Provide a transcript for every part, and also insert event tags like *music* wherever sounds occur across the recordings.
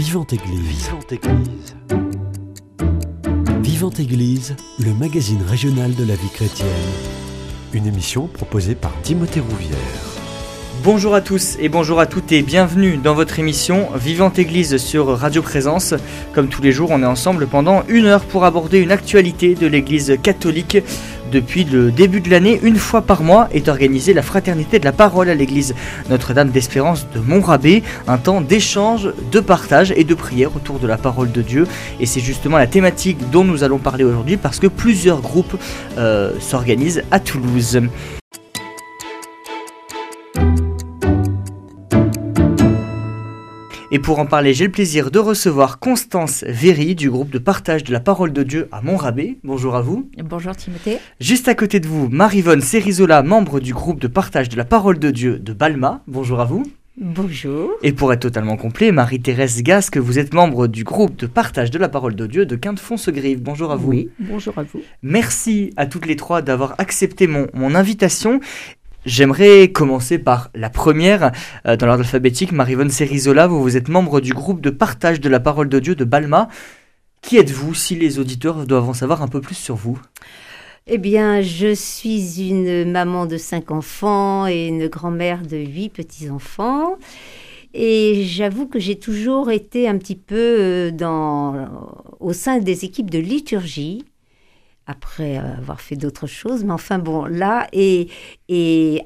Vivante Église. Vivante Église. Vivante Église, le magazine régional de la vie chrétienne. Une émission proposée par Timothée Rouvière. Bonjour à tous et bonjour à toutes et bienvenue dans votre émission Vivante Église sur Radio Présence. Comme tous les jours, on est ensemble pendant une heure pour aborder une actualité de l'Église catholique. Depuis le début de l'année, une fois par mois est organisée la Fraternité de la Parole à l'église Notre-Dame d'Espérance de Montrabé, un temps d'échange, de partage et de prière autour de la parole de Dieu. Et c'est justement la thématique dont nous allons parler aujourd'hui parce que plusieurs groupes euh, s'organisent à Toulouse. Et pour en parler, j'ai le plaisir de recevoir Constance Véry du groupe de partage de la parole de Dieu à Montrabé. Bonjour à vous. Bonjour Timothée. Juste à côté de vous, Marivonne Cerizola, membre du groupe de partage de la parole de Dieu de Balma. Bonjour à vous. Bonjour. Et pour être totalement complet, Marie-Thérèse Gasque, vous êtes membre du groupe de partage de la parole de Dieu de Quinte-Fonsegrive. Bonjour à vous. Oui, bonjour à vous. Merci à toutes les trois d'avoir accepté mon, mon invitation. J'aimerais commencer par la première. Euh, dans l'ordre alphabétique, Marivonne Cerizola, vous, vous êtes membre du groupe de partage de la parole de Dieu de Balma. Qui êtes-vous si les auditeurs doivent en savoir un peu plus sur vous? Eh bien, je suis une maman de cinq enfants et une grand-mère de huit petits-enfants. Et j'avoue que j'ai toujours été un petit peu euh, dans, au sein des équipes de liturgie après avoir fait d'autres choses. Mais enfin bon, là, et,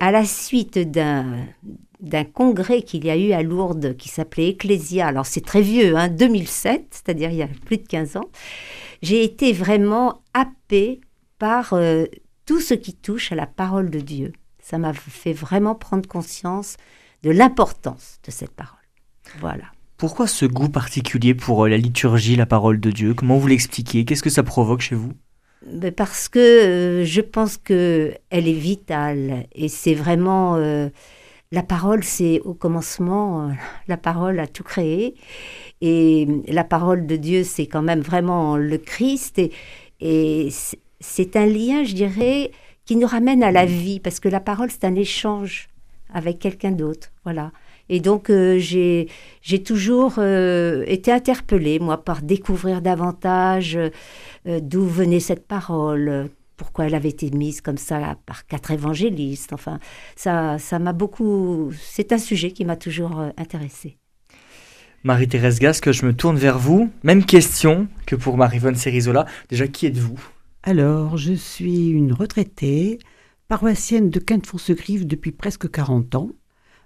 à la suite d'un congrès qu'il y a eu à Lourdes qui s'appelait Ecclésia, alors c'est très vieux, hein, 2007, c'est-à-dire il y a plus de 15 ans, j'ai été vraiment happée par euh, tout ce qui touche à la parole de Dieu. Ça m'a fait vraiment prendre conscience de l'importance de cette parole. Voilà. Pourquoi ce goût particulier pour euh, la liturgie, la parole de Dieu? Comment vous l'expliquez? Qu'est-ce que ça provoque chez vous? Parce que euh, je pense que elle est vitale. Et c'est vraiment euh, la parole, c'est au commencement, euh, la parole a tout créé. Et la parole de Dieu, c'est quand même vraiment le Christ. Et, et c'est un lien, je dirais, qui nous ramène à la vie. Parce que la parole, c'est un échange avec quelqu'un d'autre, voilà. Et donc, j'ai toujours été interpellée, moi, par découvrir davantage euh, d'où venait cette parole, pourquoi elle avait été mise comme ça par quatre évangélistes. Enfin, ça, ça m'a beaucoup. C'est un sujet qui m'a toujours euh, intéressé. Marie-Thérèse Gasque, je me tourne vers vous. Même question que pour Marie-Vonne Cerizola. Déjà, qui êtes-vous? Alors, je suis une retraitée, paroissienne de Quinte-Fonsegrive depuis presque 40 ans,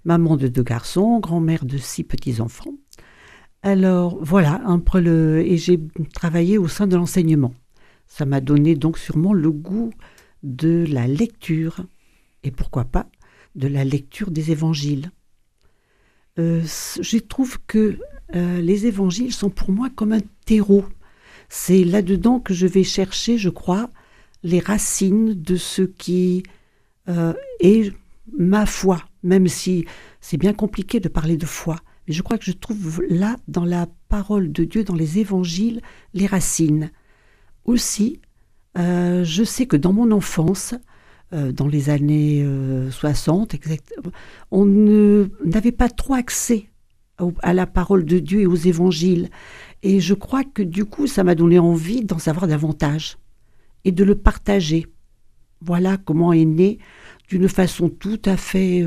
maman de deux garçons, grand-mère de six petits-enfants. Alors voilà, le... et j'ai travaillé au sein de l'enseignement. Ça m'a donné donc sûrement le goût de la lecture, et pourquoi pas de la lecture des évangiles. Euh, je trouve que euh, les évangiles sont pour moi comme un terreau. C'est là-dedans que je vais chercher, je crois, les racines de ce qui euh, est ma foi, même si c'est bien compliqué de parler de foi. Mais je crois que je trouve là, dans la parole de Dieu, dans les évangiles, les racines. Aussi, euh, je sais que dans mon enfance, euh, dans les années 60, euh, on n'avait pas trop accès à la parole de Dieu et aux évangiles. Et je crois que du coup, ça m'a donné envie d'en savoir davantage et de le partager. Voilà comment est né, d'une façon tout à fait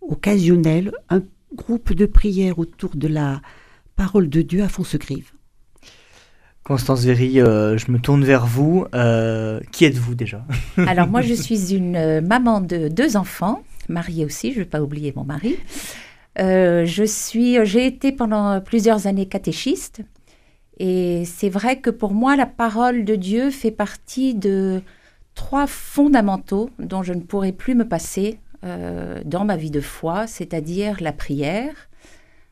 occasionnelle, un groupe de prière autour de la parole de Dieu à Fonsegrive. Constance Véry, euh, je me tourne vers vous. Euh, qui êtes-vous déjà? *laughs* Alors moi, je suis une euh, maman de deux enfants, mariée aussi, je ne vais pas oublier mon mari. je suis, j'ai été pendant plusieurs années catéchiste, et c'est vrai que pour moi, la parole de Dieu fait partie de trois fondamentaux dont je ne pourrai plus me passer euh, dans ma vie de foi, c'est-à-dire la prière,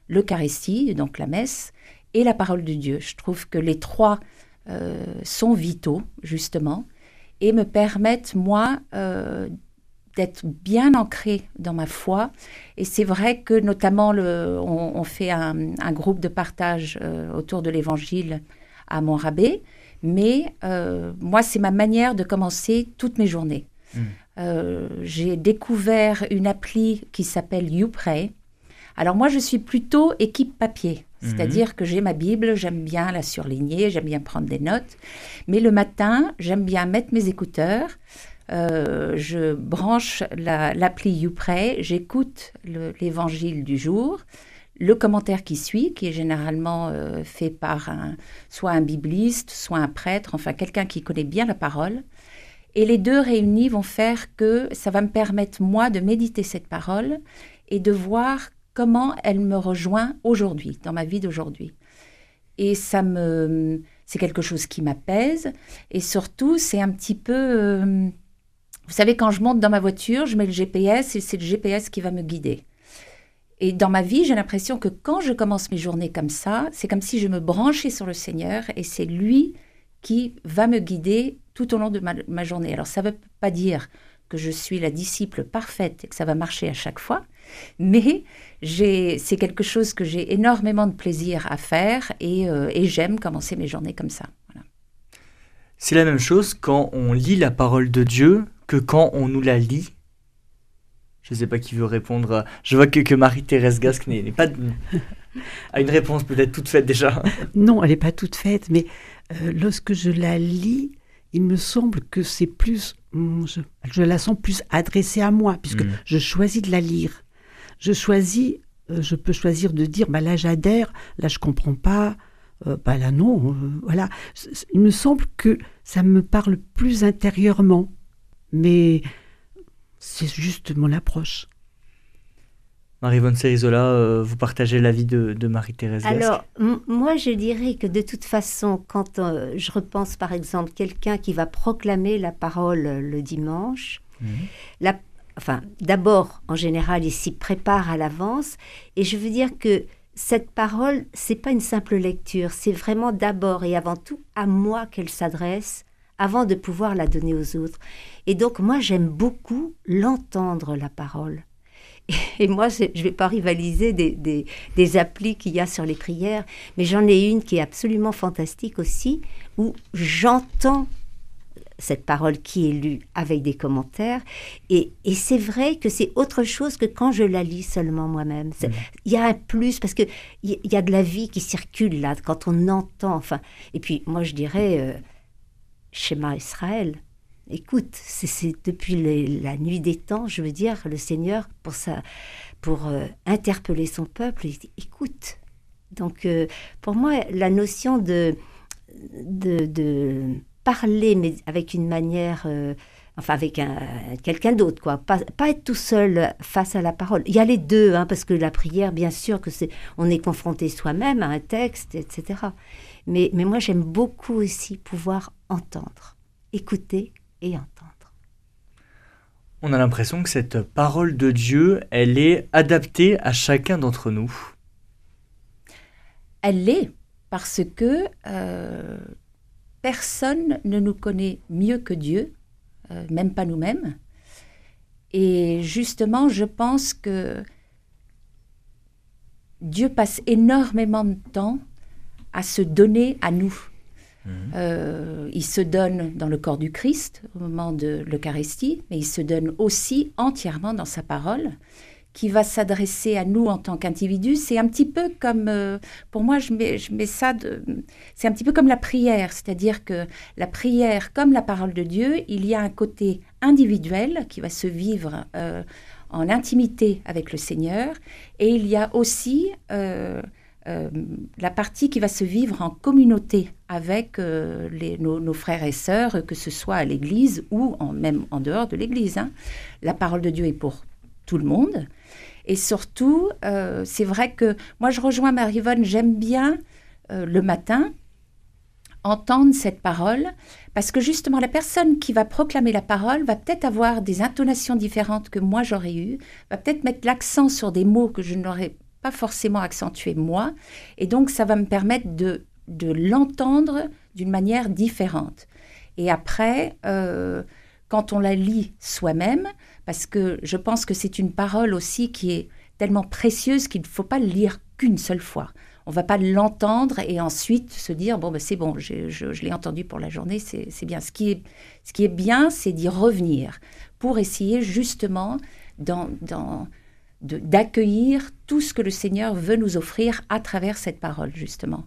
l'Eucharistie, donc la messe, et la parole de Dieu. Je trouve que les trois euh, sont vitaux, justement, et me permettent, moi, euh, d'être bien ancrée dans ma foi. Et c'est vrai que, notamment, on, fait un, groupe de partage autour de l'Évangile à Montrabé, mais moi, c'est ma manière de commencer toutes mes journées. Mmh. Euh, j'ai découvert une appli qui s'appelle YouPray. Alors moi, je suis plutôt équipe papier. Mhm. C'est-à-dire que j'ai ma Bible, j'aime bien la surligner, j'aime bien prendre des notes. Mais le matin, j'aime bien mettre mes écouteurs. Euh, je branche l'appli YouPray, j'écoute l'évangile du jour, le commentaire qui suit, qui est généralement euh, fait par un, soit un bibliste, soit un prêtre, enfin quelqu'un qui connaît bien la parole. Et les deux réunis vont faire que ça va me permettre, moi, de méditer cette parole et de voir comment elle me rejoint aujourd'hui, dans ma vie d'aujourd'hui. Et ça me, c'est quelque chose qui m'apaise. Et surtout, c'est un petit peu, euh, vous savez, quand je monte dans ma voiture, je mets le GPS et c'est le GPS qui va me guider. Et dans ma vie, j'ai l'impression que quand je commence mes journées comme ça, c'est comme si je me branchais sur le Seigneur et c'est lui qui va me guider tout au long de ma, journée. Alors ça ne veut pas dire que je suis la disciple parfaite et que ça va marcher à chaque fois, mais c'est quelque chose que j'ai énormément de plaisir à faire et, euh, j'aime commencer mes journées comme ça. C'est la même chose quand on lit la parole de Dieu que quand on nous la lit. Je ne sais pas qui veut répondre. Je vois que, que Marie-Thérèse Gasque n'est pas a *laughs* une réponse peut-être toute faite déjà. *laughs* Non, elle n'est pas toute faite, mais euh, lorsque je la lis, il me semble que c'est plus, hmm, je, la sens plus adressée à moi, puisque hmm. je choisis de la lire je choisis, euh, je peux choisir de dire, bah là j'adhère, là je comprends pas, euh, bah là non, voilà. Il me semble que ça me parle plus intérieurement, mais c'est juste mon approche. Marie-Vonne Cerizola, vous partagez l'avis de, de Marie-Thérèse Alors, moi, je dirais que de toute façon, quand je repense par exemple quelqu'un qui va proclamer la parole le dimanche, mmh. la, enfin, d'abord, en général, il s'y prépare à l'avance. Et je veux dire que cette parole, c'est pas une simple lecture, c'est vraiment d'abord et avant tout à moi qu'elle s'adresse avant de pouvoir la donner aux autres. Et donc, moi, j'aime beaucoup l'entendre, la parole. Et moi, je ne vais pas rivaliser des, des, des applis qu'il y a sur les prières, mais j'en ai une qui est absolument fantastique aussi, où j'entends cette parole qui est lue avec des commentaires. Et, c'est vrai que c'est autre chose que quand je la lis seulement moi-même. Mm. Il y a un plus parce qu'il y, y a de la vie qui circule là, quand on entend. Enfin, et puis moi je dirais, euh, schéma Israël. Écoute, c'est depuis la nuit des temps, je veux dire, le Seigneur, pour, ça, pour euh, interpeller son peuple, écoute. Donc, euh, pour moi, la notion de, de, de parler, mais avec une manière, euh, enfin avec un, quelqu'un d'autre, quoi. Pas, pas, être tout seul face à la parole. Il y a les deux, hein, parce que la prière, bien sûr, que c'est, on est confronté soi-même à un texte, etc. Mais, mais moi, j'aime beaucoup aussi pouvoir entendre, écouter et entendre. On a l'impression que cette parole de Dieu, elle est adaptée à chacun d'entre nous. Elle l'est, parce que euh, personne ne nous connaît mieux que Dieu, euh, même pas nous-mêmes. Et justement, je pense que Dieu passe énormément de temps à se donner à nous. Mmh. Euh, il se donne dans le corps du Christ au moment de l'Eucharistie, mais il se donne aussi entièrement dans sa parole qui va s'adresser à nous en tant qu'individus, c'est un petit peu comme, euh, pour moi, je mets, je mets ça, c'est un petit peu comme la prière, c'est-à-dire que la prière, comme la parole de Dieu, il y a un côté individuel qui va se vivre euh, en intimité avec le Seigneur, et il y a aussi euh, la partie qui va se vivre en communauté avec les, nos, frères et sœurs, que ce soit à l'Église ou même en dehors de l'Église. Hein. La parole de Dieu est pour tout le monde. Et surtout, euh, c'est vrai que moi, je rejoins Marie-Yvonne, j'aime bien euh, le matin entendre cette parole, parce que justement, la personne qui va proclamer la parole va peut-être avoir des intonations différentes que moi j'aurais eues, va peut-être mettre l'accent sur des mots que je n'aurais pas forcément accentués moi, et donc ça va me permettre de, de l'entendre d'une manière différente. Et après, euh, quand on la lit soi-même, parce que je pense que c'est une parole aussi qui est tellement précieuse qu'il ne faut pas le lire qu'une seule fois. On va pas l'entendre et ensuite se dire bon ben c'est bon, je, je, l'ai entendu pour la journée, c'est bien. Ce qui est, ce qui est bien, c'est d'y revenir pour essayer justement dans, dans, d'accueillir tout ce que le Seigneur veut nous offrir à travers cette parole, justement.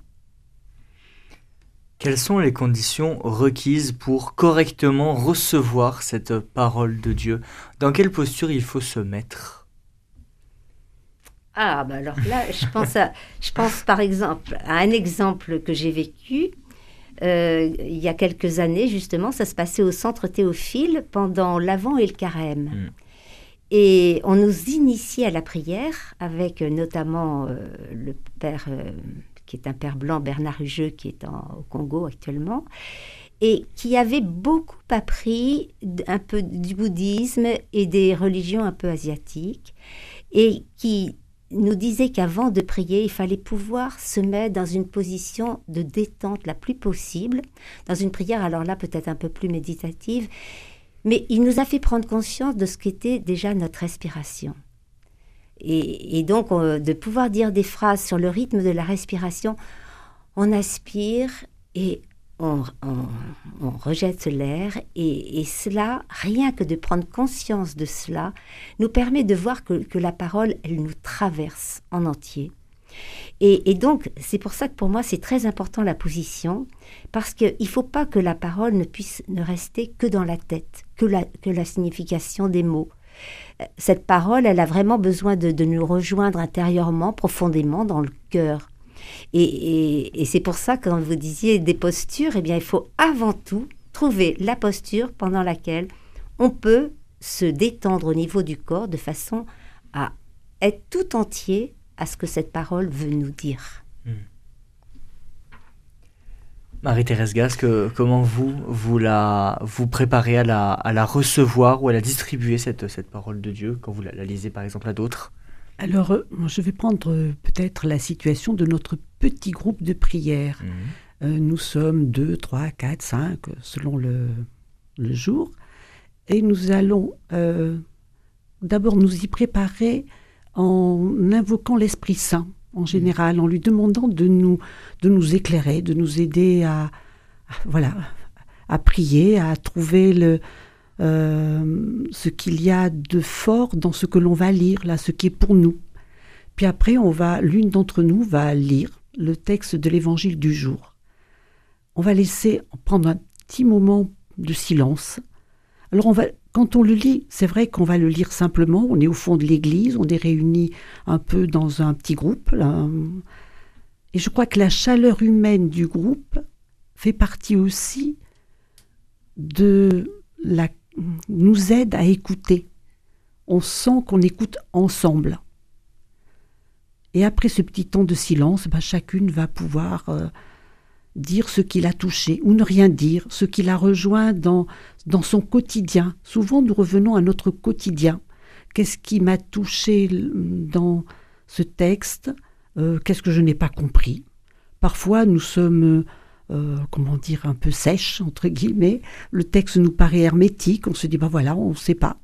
Quelles sont les conditions requises pour correctement recevoir cette parole de Dieu? Dans quelle posture il faut se mettre? Ah, bah alors là, je pense, à, je pense par exemple à un exemple que j'ai vécu. Euh, il y a quelques années, justement, ça se passait au centre Théophile pendant l'Avent et le Carême. Mm. Et on nous initiait à la prière avec euh, notamment euh, le père euh, qui est un père blanc, Bernard Hugeux, qui est au Congo actuellement, et qui avait beaucoup appris un peu du bouddhisme et des religions un peu asiatiques, et qui nous disait qu'avant de prier, il fallait pouvoir se mettre dans une position de détente la plus possible, dans une prière, alors là peut-être un peu plus méditative, mais il nous a fait prendre conscience de ce qu'était déjà notre respiration. Et, donc, euh, de pouvoir dire des phrases sur le rythme de la respiration, on aspire et on, on- on rejette l'air. Et, et cela, rien que de prendre conscience de cela, nous permet de voir que, que la parole, elle nous traverse en entier. Et, donc, c'est pour ça que pour moi, c'est très important la position, parce qu'il ne faut pas que la parole ne puisse ne rester que dans la tête, que la, que la signification des mots. Euh, Cette parole, elle a vraiment besoin de, nous rejoindre intérieurement, profondément dans le cœur. Et, et- et c'est pour ça, quand vous disiez des postures, eh bien, il faut avant tout trouver la posture pendant laquelle on peut se détendre au niveau du corps de façon à être tout entier à ce que cette parole veut nous dire. Marie-Thérèse Gasque, comment vous, vous la, vous préparez à la, à la recevoir ou à la distribuer, cette, cette parole de Dieu, quand vous la, la lisez par exemple à d'autres? Alors, euh, je vais prendre euh, peut-être la situation de notre petit groupe de prière. Euh, nous sommes 2, 3, 4, 5, selon le, le jour. Et nous allons euh, d'abord nous y préparer en invoquant l'Esprit Saint, en général, en lui demandant de nous, de nous éclairer, de nous aider à, voilà, à prier, à trouver le, euh, ce qu'il y a de fort dans ce que l'on va lire, là, ce qui est pour nous. Puis après, on va, l'une d'entre nous va lire le texte de l'évangile du jour. On va laisser prendre un petit moment de silence. Alors on va, quand on le lit, c'est vrai qu'on va le lire simplement. On est au fond de l'église, on est réunis un peu dans un petit groupe. Et je crois que la chaleur humaine du groupe fait partie aussi de la, nous aide à écouter. On sent qu'on écoute ensemble. Et après ce petit temps de silence, ben, chacune va pouvoir euh, dire ce qui l'a touché ou ne rien dire, ce qui l'a rejoint dans, dans son quotidien. Souvent, nous revenons à notre quotidien. Qu'est-ce qui m'a touché dans ce texte? Euh, Qu'est-ce que je n'ai pas compris? Parfois, nous sommes, euh, comment dire, un peu sèches, entre guillemets. Le texte nous paraît hermétique. On se dit, ben voilà, on ne sait pas.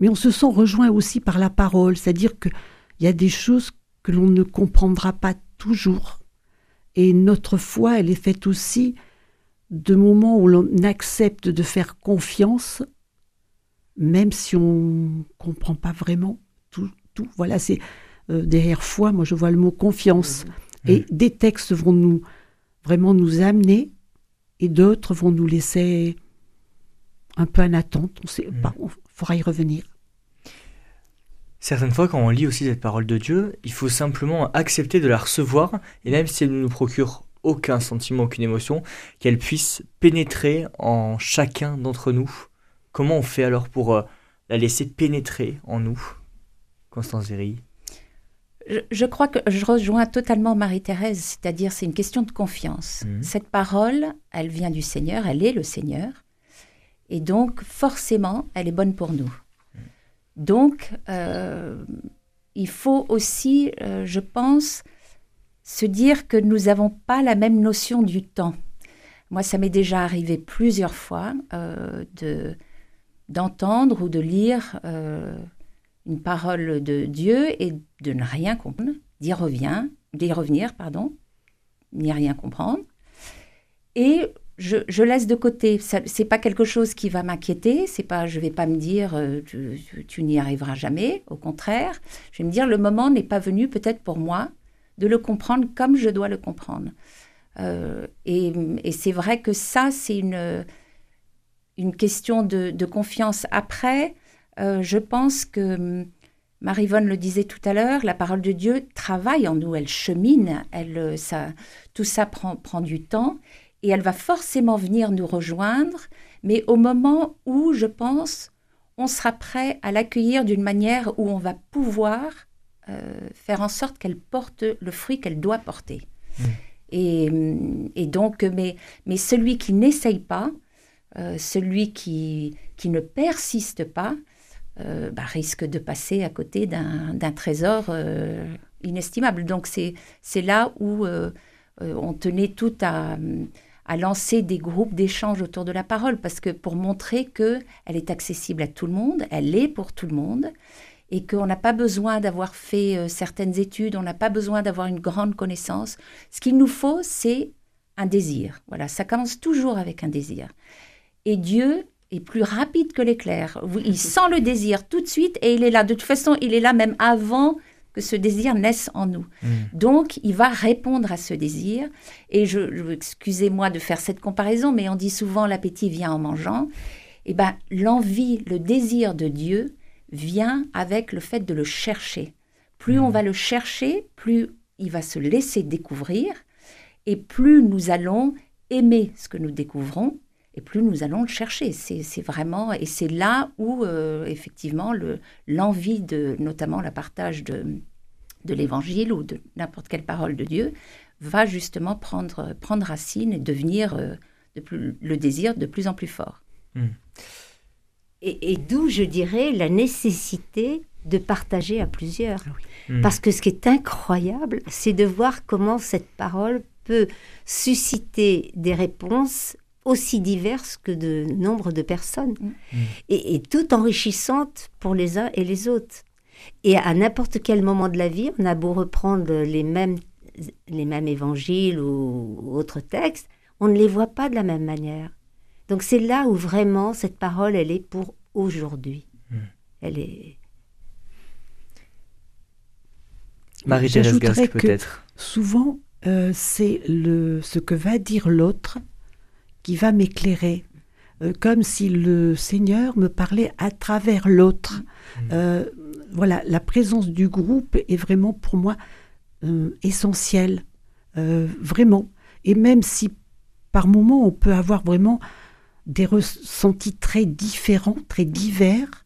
Mais on se sent rejoint aussi par la parole. C'est-à-dire qu'il y a des choses que l'on ne comprendra pas toujours. Et notre foi, elle est faite aussi de moments où l'on accepte de faire confiance, même si on ne comprend pas vraiment tout. tout. Voilà, c'est euh, derrière foi, moi je vois le mot confiance. Et des textes vont nous vraiment nous amener, et d'autres vont nous laisser un peu en attente. On sait Mhm. pas, il faudra y revenir. Certaines fois, quand on lit aussi cette parole de Dieu, il faut simplement accepter de la recevoir, et même si elle ne nous procure aucun sentiment, aucune émotion, qu'elle puisse pénétrer en chacun d'entre nous. Comment on fait alors pour euh, la laisser pénétrer en nous Constance Zéry? Je, je crois que je rejoins totalement Marie-Thérèse, c'est-à-dire c'est une question de confiance. Mhm. Cette parole, elle vient du Seigneur, elle est le Seigneur, et donc forcément, elle est bonne pour nous. Donc, euh, il faut aussi, euh, je pense, se dire que nous n'avons pas la même notion du temps. Moi, ça m'est déjà arrivé plusieurs fois euh, de d'entendre ou de lire une parole de Dieu et de ne rien comprendre, d'y revient, d'y revenir, pardon, n'y rien comprendre. Et je, laisse de côté. C'est pas quelque chose qui va m'inquiéter. C'est pas, je vais pas me dire euh, tu, n'y arriveras jamais. Au contraire, je vais me dire le moment n'est pas venu peut-être pour moi de le comprendre comme je dois le comprendre. Euh, et, c'est vrai que ça, c'est une, une question de, confiance. Après, euh, je pense que Marie-Vonne le disait tout à l'heure, la parole de Dieu travaille en nous, elle chemine, elle, ça, tout ça prend, prend du temps et elle va forcément venir nous rejoindre, mais au moment où, je pense, on sera prêt à l'accueillir d'une manière où on va pouvoir euh, faire en sorte qu'elle porte le fruit qu'elle doit porter. Mmh. Et, donc, mais, mais celui qui n'essaye pas, euh, celui qui, qui ne persiste pas, euh, bah, risque de passer à côté d'un trésor inestimable. Donc c'est là où on tenait tout à, à lancer des groupes d'échange autour de la parole parce que pour montrer que elle est accessible à tout le monde, elle est pour tout le monde et qu'on n'a pas besoin d'avoir fait euh, certaines études, on n'a pas besoin d'avoir une grande connaissance. Ce qu'il nous faut, c'est un désir. Voilà, ça commence toujours avec un désir. Et Dieu est plus rapide que l'éclair. Il sent le désir tout de suite et il est là. De toute façon, il est là même avant que ce désir naisse en nous. Mm. Donc, il va répondre à ce désir. Et je, excusez-moi de faire cette comparaison, mais on dit souvent l'appétit vient en mangeant. Eh ben, l'envie, le désir de Dieu vient avec le fait de le chercher. Plus on mm. va le chercher, plus il va se laisser découvrir, et plus nous allons aimer ce que nous découvrons, et plus nous allons le chercher. C'est vraiment, et c'est là où euh, effectivement l'envie de, notamment le partage de, de l'évangile ou de n'importe quelle parole de Dieu, va justement prendre, prendre racine et devenir euh, de plus, le désir de plus en plus fort. Hmm. Et, d'où, je dirais, la nécessité de partager à plusieurs. Ah hmm. Parce que ce qui est incroyable, c'est de voir comment cette parole peut susciter des réponses aussi diverses que de nombre de personnes, mm. et, tout enrichissante pour les uns et les autres. Et à n'importe quel moment de la vie, on a beau reprendre les mêmes, les mêmes évangiles ou, autres textes, on ne les voit pas de la même manière. Donc c'est là où vraiment cette parole, elle est pour aujourd'hui. Mm. Elle est... Marie-Thérèse peut-être. Souvent, euh, c'est le, ce que va dire l'autre qui va m'éclairer, euh, comme si le Seigneur me parlait à travers l'autre. Mm. Euh, voilà, la présence du groupe est vraiment pour moi euh, essentielle, vraiment. Et même si par moments on peut avoir vraiment des ressentis très différents, très divers,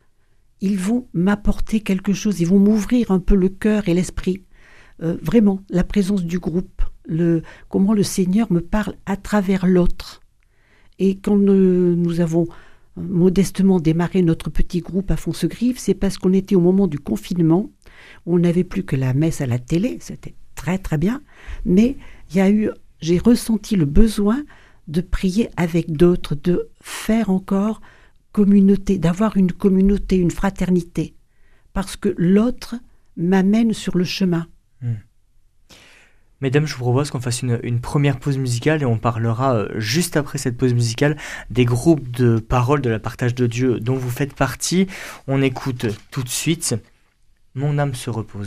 ils vont m'apporter quelque chose, ils vont m'ouvrir un peu le cœur et l'esprit. vraiment, la présence du groupe, le, comment le Seigneur me parle à travers l'autre. Et quand nous, avons modestement démarré notre petit groupe à Foncegrive, c'est parce qu'on était au moment du confinement, on n'avait plus que la messe à la télé, c'était très très bien, mais il y a eu, j'ai ressenti le besoin de prier avec d'autres, de faire encore communauté, d'avoir une communauté, une fraternité, parce que l'autre m'amène sur le chemin. Mesdames, je vous propose qu'on fasse une, première pause musicale et on parlera euh, juste après cette pause musicale des groupes de paroles de la partage de Dieu dont vous faites partie. On écoute tout de suite Mon âme se repose.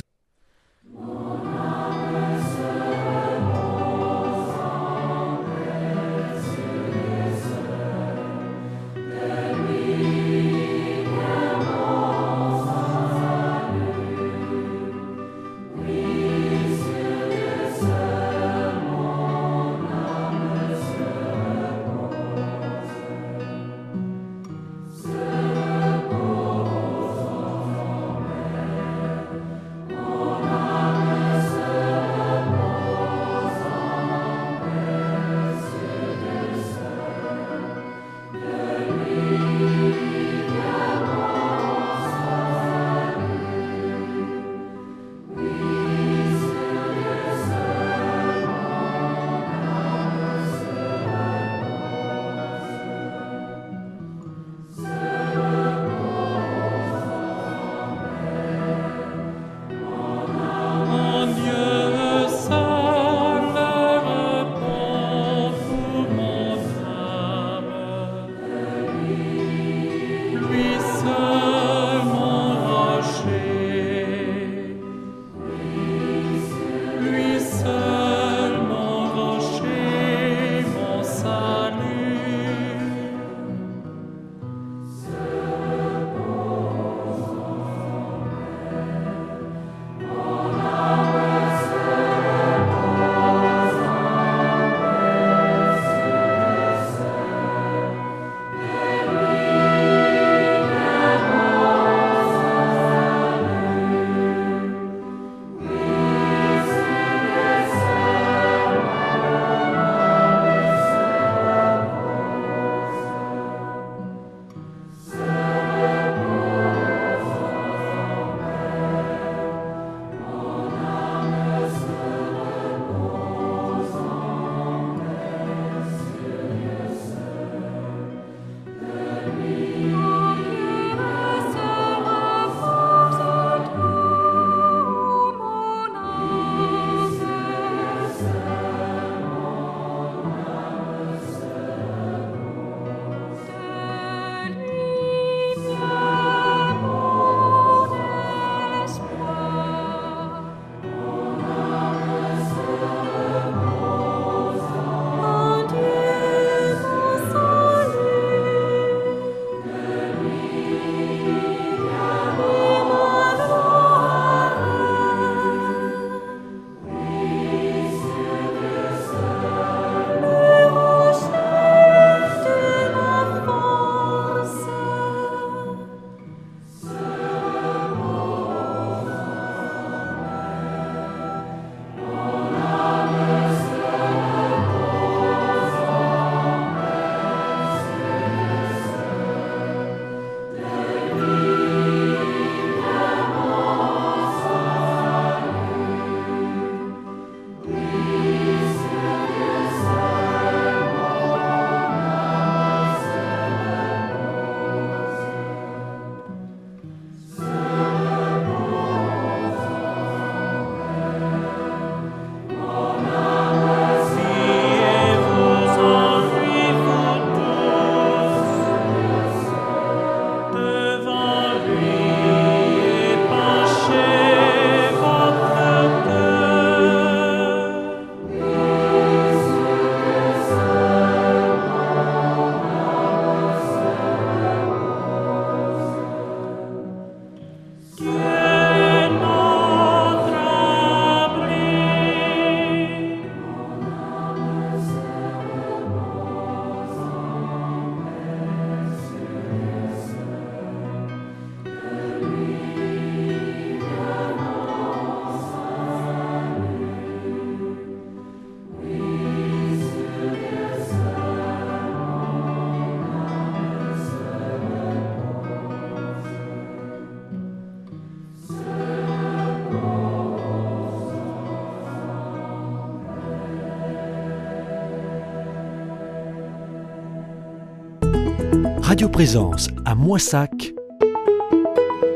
Présence à Moissac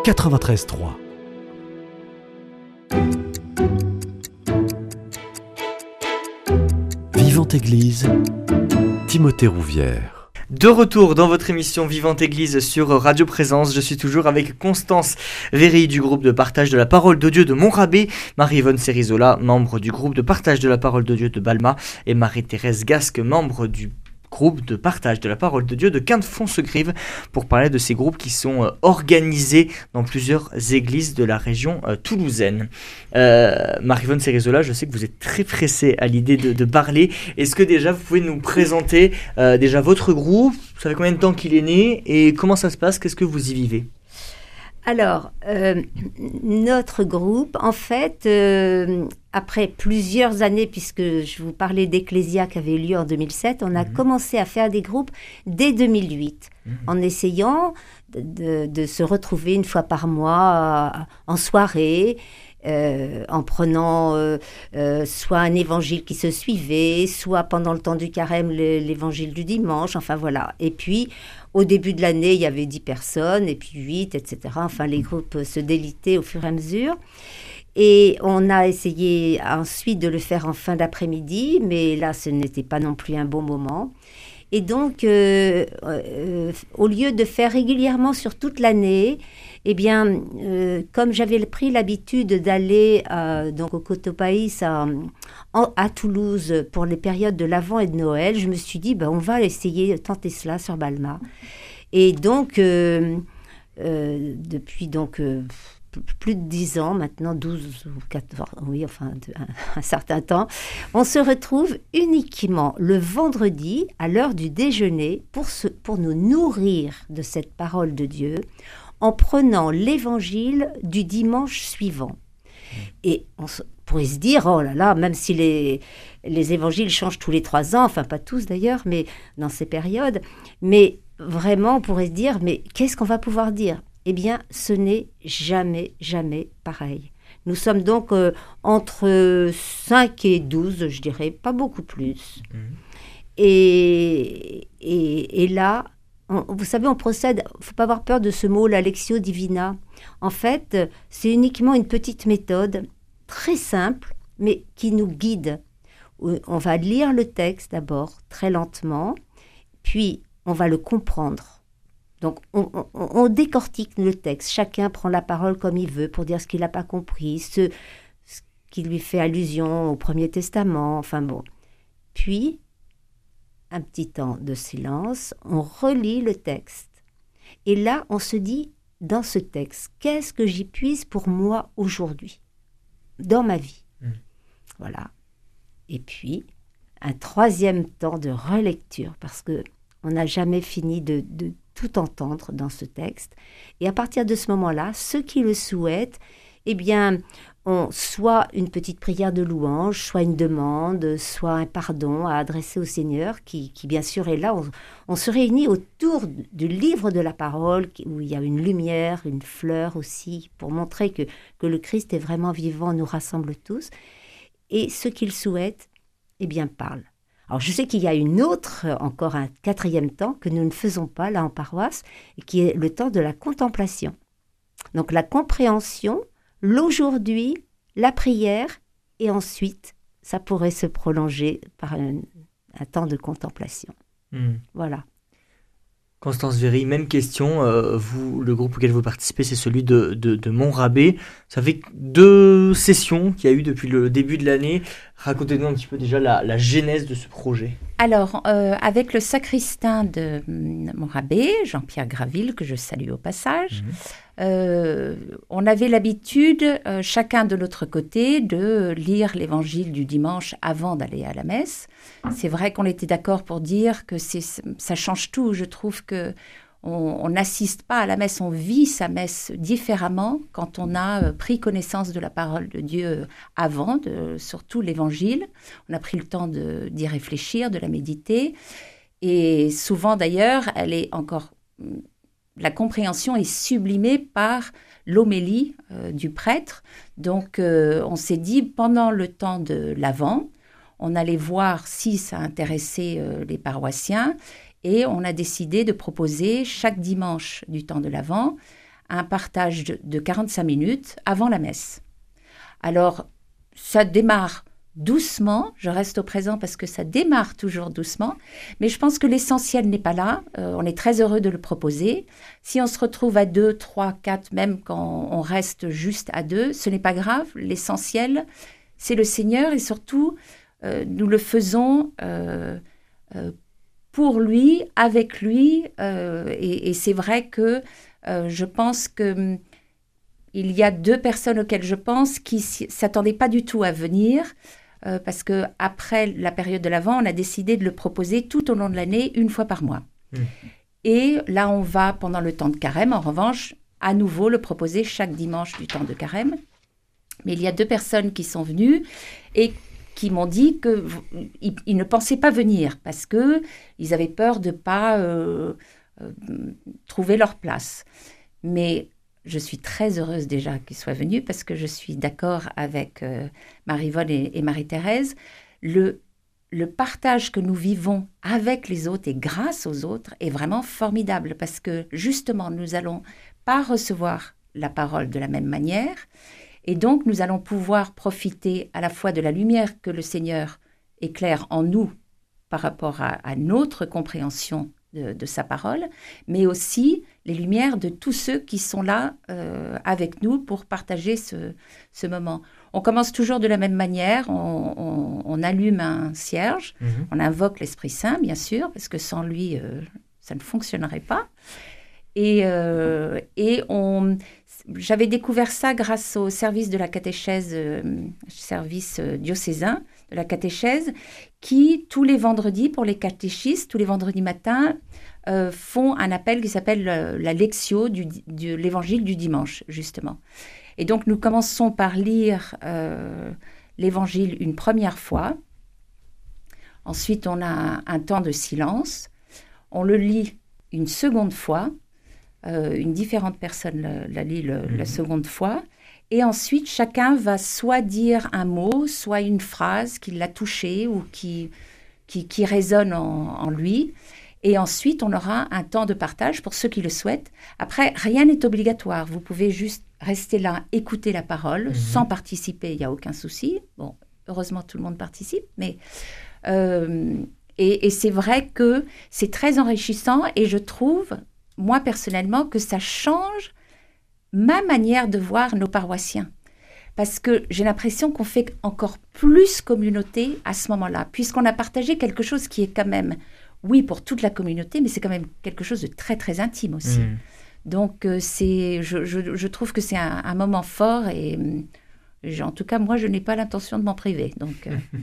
93.3. Vivante Église, Timothée Rouvière. De retour dans votre émission Vivante Église sur Radio Présence, je suis toujours avec Constance Véry du groupe de partage de la parole de Dieu de Montrabé, Marie-Yvonne Cerizola, membre du groupe de partage de la parole de Dieu de Balma, et Marie-Thérèse Gasque, membre du groupe de partage de la parole de Dieu de Quinte-Font-se-Grive pour parler de ces groupes qui sont euh, organisés dans plusieurs églises de la région euh, toulousaine. Euh, Marie-Vonne Cerizola, je sais que vous êtes très pressée à l'idée de, parler. Est-ce que déjà vous pouvez nous présenter déjà votre groupe? Vous savez combien de temps qu'il est né? Et comment ça se passe? Qu'est-ce que vous y vivez? Alors, euh, notre groupe, en fait, euh, après plusieurs années, puisque je vous parlais d'Ecclésia qui avait eu lieu en 2007, on a mhm. commencé à faire des groupes dès 2008, mhm. en essayant de, se retrouver une fois par mois euh, en soirée. en prenant soit un évangile qui se suivait, soit pendant le temps du carême l'évangile du dimanche, enfin voilà. Et puis au début de l'année, il y avait 10 personnes, et puis 8, etc. Enfin, les groupes se délitaient au fur et à mesure. Et on a essayé ensuite de le faire en fin d'après-midi, mais là, ce n'était pas non plus un bon moment. Et donc, euh, euh, au lieu de faire régulièrement sur toute l'année, eh bien, euh, comme j'avais pris l'habitude d'aller euh, donc au Cotopaïs à, à, Toulouse pour les périodes de l'Avent et de Noël, je me suis dit, ben, on va essayer de tenter cela sur Balma. Et donc, euh, depuis donc plus de 10 ans, maintenant 12 ou 14, oui, enfin un, *laughs* un, certain temps, on se retrouve uniquement le vendredi à l'heure du déjeuner pour, se, pour nous nourrir de cette parole de Dieu en prenant l'évangile du dimanche suivant. Et on pourrait se dire, oh là là, même si les, les évangiles changent tous les trois ans, enfin pas tous d'ailleurs, mais dans ces périodes, mais vraiment on pourrait se dire, mais qu'est-ce qu'on va pouvoir dire? Eh bien, ce n'est jamais, jamais pareil. Nous sommes donc euh, entre 5 et 12, je dirais, pas beaucoup plus. Mmh. Et, et, et, là, vous savez, on procède, faut pas avoir peur de ce mot, la lectio divina. En fait, c'est uniquement une petite méthode très simple, mais qui nous guide. On va lire le texte d'abord très lentement, puis on va le comprendre. Donc on, décortique le texte, chacun prend la parole comme il veut pour dire ce qu'il n'a pas compris, ce qui lui fait allusion au Premier Testament, enfin bon. Puis un petit temps de silence, on relit le texte. Et là, on se dit, dans ce texte, qu'est-ce que j'y puise pour moi aujourd'hui, dans ma vie mmh. Voilà. Et puis, un troisième temps de relecture, parce que on n'a jamais fini de, de tout entendre dans ce texte. Et à partir de ce moment-là, ceux qui le souhaitent, eh bien, soit une petite prière de louange, soit une demande, soit un pardon à adresser au Seigneur, qui, bien sûr est là. On, se réunit autour du livre de la parole, où il y a une lumière, une fleur aussi, pour montrer que, que le Christ est vraiment vivant, nous rassemble tous. Et ce qu'il souhaite, eh bien, parle. Alors je sais qu'il y a une autre, encore un quatrième temps que nous ne faisons pas là en paroisse, qui est le temps de la contemplation. Donc la compréhension l'aujourd'hui, la prière, et ensuite, ça pourrait se prolonger par un, temps de contemplation. Hmm. Voilà. Constance Véry, même question. Euh, vous, le groupe auquel vous participez, c'est celui de, de, de Montrabé. Ça fait deux sessions qu'il y a eu depuis le début de l'année. Racontez-nous un petit peu déjà la, la genèse de ce projet. Alors, euh, avec le sacristain de mm, Montrabé, Jean-Pierre Graville, que je salue au passage, mhm. euh, on avait l'habitude, chacun de l'autre côté, de lire l'évangile du dimanche avant d'aller à la messe. C'est vrai qu'on était d'accord pour dire que ça change tout. Je trouve que on n'assiste pas à la messe, on vit sa messe différemment quand on a euh, pris connaissance de la parole de Dieu avant, de, surtout l'Évangile. On a pris le temps d'y réfléchir, de la méditer. Et souvent d'ailleurs, elle est encore... La compréhension est sublimée par l'homélie euh, du prêtre. Donc euh, on s'est dit, pendant le temps de l'Avent, on allait voir si ça intéressait les paroissiens Et on a décidé de proposer chaque dimanche du temps de l'Avent un partage de, de 45 minutes avant la messe. Alors, ça démarre doucement, je reste au présent parce que ça démarre toujours doucement, mais je pense que l'essentiel n'est pas là, euh, on est très heureux de le proposer. Si on se retrouve à deux, trois, quatre, même quand on reste juste à deux, ce n'est pas grave, l'essentiel, c'est le Seigneur et surtout, euh, nous le faisons euh, pour lui, avec lui, et, et c'est vrai que je pense que hum, il y a deux personnes auxquelles je pense qui s'attendaient pas du tout à venir. Euh, parce que après la période de l'avant, on a décidé de le proposer tout au long de l'année, une fois par mois. Hmm. Et là, on va, pendant le temps de carême, en revanche, à nouveau le proposer chaque dimanche du temps de carême. Mais il y a deux personnes qui sont venues et qui m'ont dit qu'ils ne pensaient pas venir parce que ils avaient peur de pas euh, euh, trouver leur place. Mais je suis très heureuse déjà qu'il soit venu parce que je suis d'accord avec euh, Marie-Vonne et, Marie-Thérèse. Le, le partage que nous vivons avec les autres et grâce aux autres est vraiment formidable parce que justement, nous n'allons pas recevoir la parole de la même manière et donc nous allons pouvoir profiter à la fois de la lumière que le Seigneur éclaire en nous par rapport à notre compréhension de, sa parole, mais aussi les lumières de tous ceux qui sont là euh, avec nous pour partager ce, ce, moment. On commence toujours de la même manière, on, allume un cierge, mhm. on invoque l'Esprit Saint, bien sûr, parce que sans lui, euh, ça ne fonctionnerait pas. Et, euh, et on, j'avais découvert ça grâce au service de la catéchèse, service diocésain de la catéchèse, qui, tous les vendredis, pour les catéchistes, tous les vendredis matins, euh, font un appel qui s'appelle euh, la Lectio de l'évangile du dimanche, justement. Et donc, nous commençons par lire euh, l'évangile une première fois. Ensuite, on a un, temps de silence. On le lit une seconde fois. Une différente personne la, lit la mhm. seconde fois. Et ensuite, chacun va soit dire un mot, soit une phrase qui l'a touché ou qui, qui, résonne en, lui. Et ensuite, on aura un temps de partage pour ceux qui le souhaitent. Après, rien n'est obligatoire. Vous pouvez juste rester là, écouter la parole, mhm. sans participer, il n'y a aucun souci. Bon, heureusement, tout le monde participe, mais... Euh, et, et c'est vrai que c'est très enrichissant et je trouve, moi personnellement, que ça change ma manière de voir nos paroissiens. Parce que j'ai l'impression qu'on fait encore plus communauté à ce moment-là, puisqu'on a partagé quelque chose qui est quand même, oui, pour toute la communauté, mais c'est quand même quelque chose de très, très intime aussi. Mm. Donc, euh, c'est, je, trouve que c'est un, moment fort et, en tout cas, moi, je n'ai pas l'intention de m'en priver. Donc. Euh. *laughs*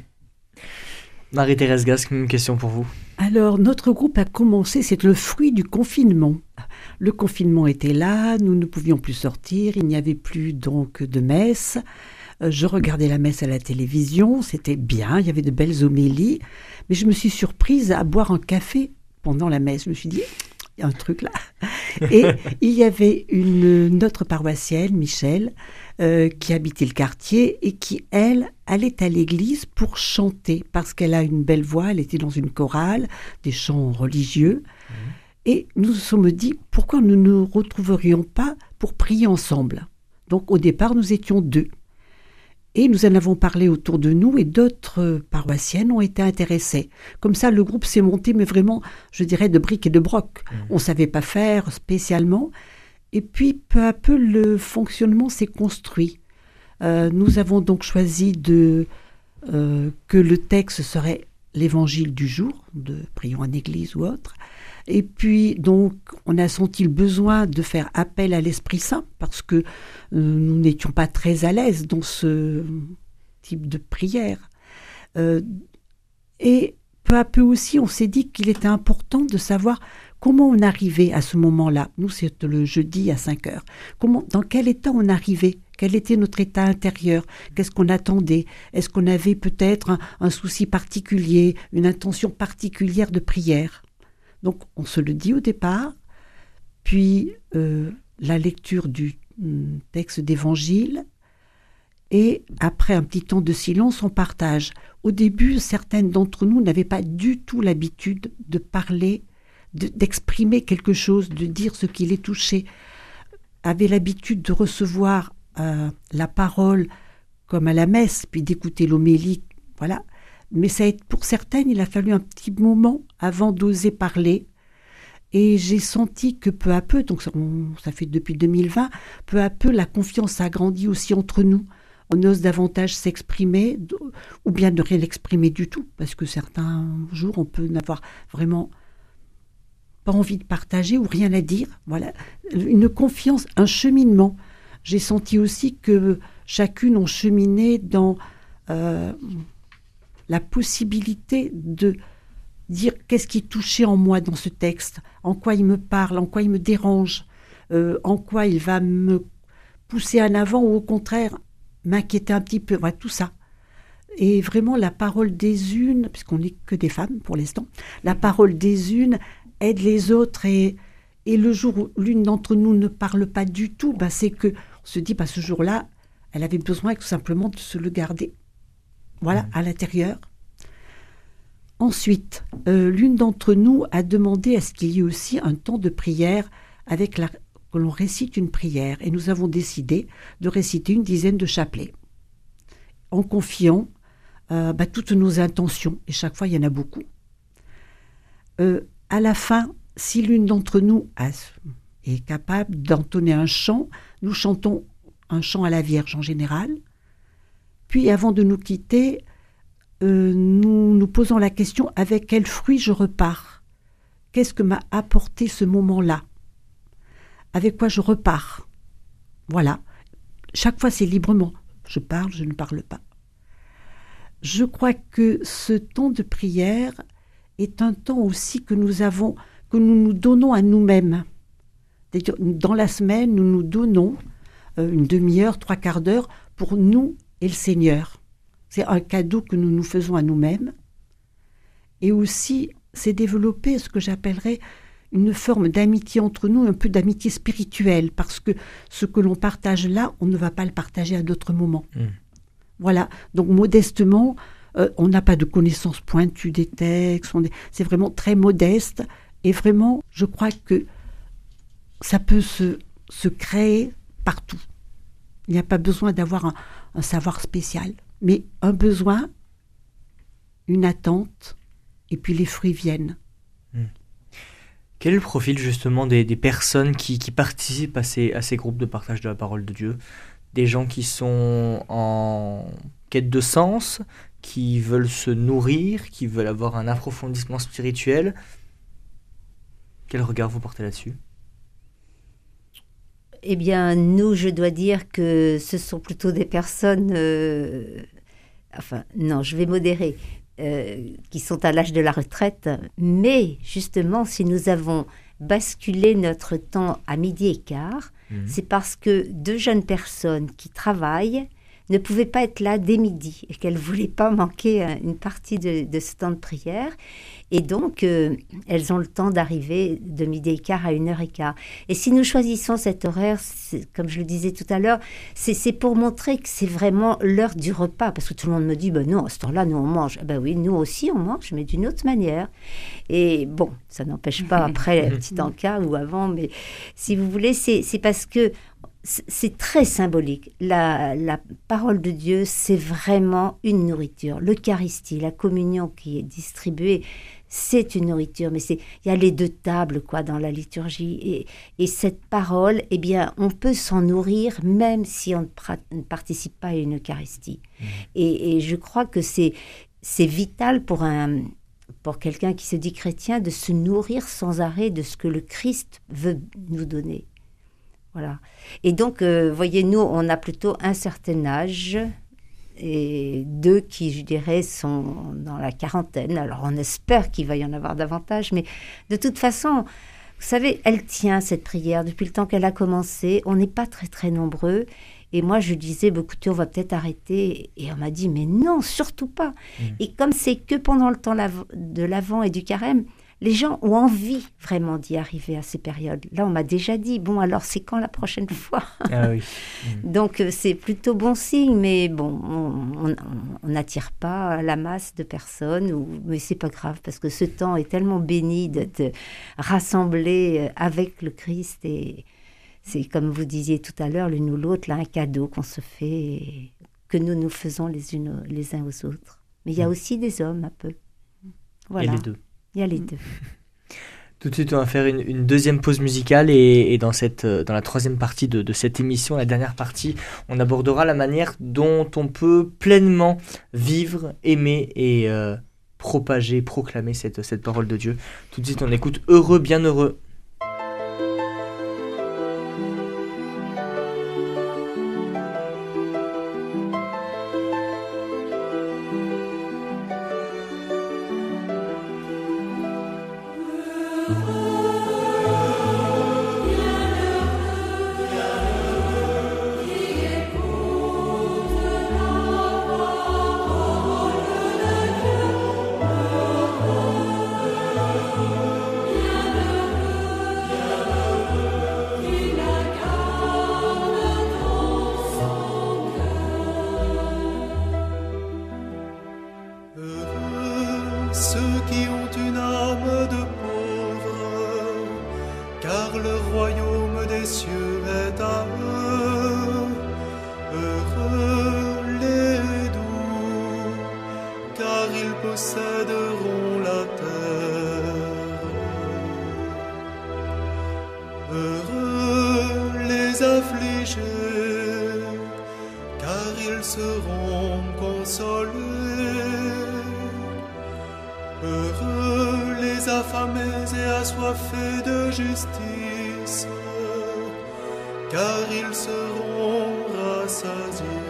Marie-Thérèse Gasque, une question pour vous. Alors, notre groupe a commencé, c'est le fruit du confinement. Le confinement était là, nous ne pouvions plus sortir, il n'y avait plus donc de messe. Euh, je regardais la messe à la télévision, c'était bien, il y avait de belles homélies, mais je me suis surprise à boire un café pendant la messe. Je me suis dit, il y a un truc là. *laughs* Et il y avait une autre paroissienne, Michel, euh, qui habitait le quartier et qui, elle, allait à l'église pour chanter parce qu'elle a une belle voix, elle était dans une chorale, des chants religieux. Mmh. Et nous nous sommes dit, pourquoi nous ne nous retrouverions pas pour prier ensemble? Donc au départ, nous étions deux. Et nous en avons parlé autour de nous et d'autres paroissiennes ont été intéressées. Comme ça, le groupe s'est monté, mais vraiment, je dirais, de briques et de broc. Mmh. On ne savait pas faire spécialement. Et puis, peu à peu, le fonctionnement s'est construit. Euh, nous avons donc choisi de, euh, que le texte serait l'évangile du jour, de prions en église ou autre. Et puis, donc, on a senti le besoin de faire appel à l'Esprit Saint parce que euh, nous n'étions pas très à l'aise dans ce type de prière. et peu à peu aussi, on s'est dit qu'il était important de savoir Comment on arrivait à ce moment-là Nous, c'est le jeudi à 5 heures. Comment, dans quel état on arrivait? Quel était notre état intérieur? Qu'est-ce qu'on attendait? Est-ce qu'on avait peut-être un, souci particulier, une intention particulière de prière? Donc, on se le dit au départ, puis euh, la lecture du hum, texte d'évangile, et après un petit temps de silence, on partage. Au début, certaines d'entre nous n'avaient pas du tout l'habitude de parler d'exprimer quelque chose, de dire ce qui les touchait, avait l'habitude de recevoir la parole comme à la messe, puis d'écouter l'homélie, voilà. Mais ça, pour certaines, il a fallu un petit moment avant d'oser parler. Et j'ai senti que peu à peu, donc ça, ça, fait depuis 2020, peu à peu la confiance a grandi aussi entre nous. On ose davantage s'exprimer, ou bien ne rien exprimer du tout, parce que certains jours, on peut n'avoir vraiment pas envie de partager ou rien à dire. Voilà, une confiance, un cheminement. J'ai senti aussi que chacune ont cheminé dans euh, la possibilité de dire qu'est-ce qui est touché en moi dans ce texte, en quoi il me parle, en quoi il me dérange, euh, en quoi il va me pousser en avant ou au contraire m'inquiéter un petit peu, tout ça. Et vraiment la parole des unes, puisqu'on n'est que des femmes pour l'instant, la parole des unes aide les autres et, et le jour où l'une d'entre nous ne parle pas du tout, bah, c'est que on se dit, bah, ce jour-là, elle avait besoin tout simplement de se le garder. Voilà, mmh. à l'intérieur. Ensuite, euh, l'une d'entre nous a demandé à ce qu'il y ait aussi un temps de prière avec la, que l'on récite une prière. Et nous avons décidé de réciter une dizaine de chapelets en confiant euh, bah, toutes nos intentions. Et chaque fois, il y en a beaucoup. Euh, à la fin, si l'une d'entre nous est capable d'entonner un chant, nous chantons un chant à la Vierge en général. Puis avant de nous quitter, euh, nous nous posons la question avec quel fruit je repars? Qu'est-ce que m'a apporté ce moment-là? Avec quoi je repars? Voilà. Chaque fois, c'est librement. Je parle, je ne parle pas. Je crois que ce temps de prière est un temps aussi que nous avons, que nous nous donnons à nous-mêmes. Dans la semaine, nous nous donnons euh, une demi-heure, trois quarts d'heure pour nous et le Seigneur. C'est un cadeau que nous nous faisons à nous-mêmes. Et aussi, c'est développer ce que j'appellerais une forme d'amitié entre nous, un peu d'amitié spirituelle, parce que ce que l'on partage là, on ne va pas le partager à d'autres moments. Hmm. Voilà, donc modestement, euh, on n'a pas de connaissances pointues des textes, c'est vraiment très modeste, et vraiment, je crois que ça peut se, se créer partout. Il n'y a pas besoin d'avoir un, savoir spécial, mais un besoin, une attente, et puis les fruits viennent. Hmm. Quel est le profil justement des, personnes qui, participent à ces, à ces groupes de partage de la parole de Dieu? Des gens qui sont en quête de sens, qui veulent se nourrir, qui veulent avoir un approfondissement spirituel? Quel regard vous portez là-dessus? Eh bien, nous, je dois dire que ce sont plutôt des personnes, euh, enfin, non, je vais modérer, euh, qui sont à l'âge de la retraite. Mais justement, si nous avons basculé notre temps à midi et quart, mhm. c'est parce que deux jeunes personnes qui travaillent ne pouvaient pas être là dès midi et qu'elles *laughs* ne voulaient pas manquer euh, une partie de, de ce temps de prière. Et donc, euh, elles ont le temps d'arriver de midi et quart à une heure et quart. Et si nous choisissons cet horaire, comme je le disais tout à l'heure, c'est pour montrer que c'est vraiment l'heure du repas. Parce que tout le monde me dit, ben non, à ce temps-là, nous, on mange. Ben oui, nous aussi, on mange, mais d'une autre manière. Et bon, ça n'empêche pas *laughs* après, petit encas ou avant, mais si vous voulez, c'est parce que c'est très symbolique. La, la, parole de Dieu, c'est vraiment une nourriture. L'Eucharistie, la communion qui est distribuée, c'est une nourriture, mais c'est il y a les deux tables quoi dans la liturgie et, et cette parole, eh bien, on peut s'en nourrir même si on ne, participe pas à une Eucharistie. Mmh. Et, et, je crois que c'est c'est vital pour un pour quelqu'un qui se dit chrétien de se nourrir sans arrêt de ce que le Christ veut nous donner. Voilà. Et donc, euh, voyez, nous, on a plutôt un certain âge, et deux qui, je dirais, sont dans la quarantaine. Alors on espère qu'il va y en avoir davantage, mais de toute façon, vous savez, elle tient cette prière depuis le temps qu'elle a commencé. On n'est pas très très nombreux. Et moi, je disais, bah, écoutez, on va peut-être arrêter. Et on m'a dit, mais non, surtout pas. Mmh. Et comme c'est que pendant le temps de l'Avent et du Carême, les gens ont envie vraiment d'y arriver à ces périodes. Là, on m'a déjà dit, bon, alors c'est quand la prochaine *laughs* fois? Ah oui. *laughs* Donc euh, c'est plutôt bon signe, mais bon, on n'attire pas la masse de personnes, ou, mais c'est pas grave parce que ce temps est tellement béni d'être rassemblé euh, avec le Christ et c'est comme vous disiez tout à l'heure, l'une ou l'autre, là, un cadeau qu'on se fait, et que nous nous faisons les, unes, les uns aux autres. Mais il y a Mm. aussi des hommes un peu. Et Voilà, les deux. Il y a les Mm. deux. *laughs* Tout de suite, on va faire une, une deuxième pause musicale et, et dans, cette, euh, dans la troisième partie de, de cette émission, la dernière partie, on abordera la manière dont on peut pleinement vivre, aimer et euh, propager, proclamer cette, cette parole de Dieu. Tout de suite, on écoute Heureux, bienheureux. Heureux et assoiffés de justice, car ils seront rassasiés.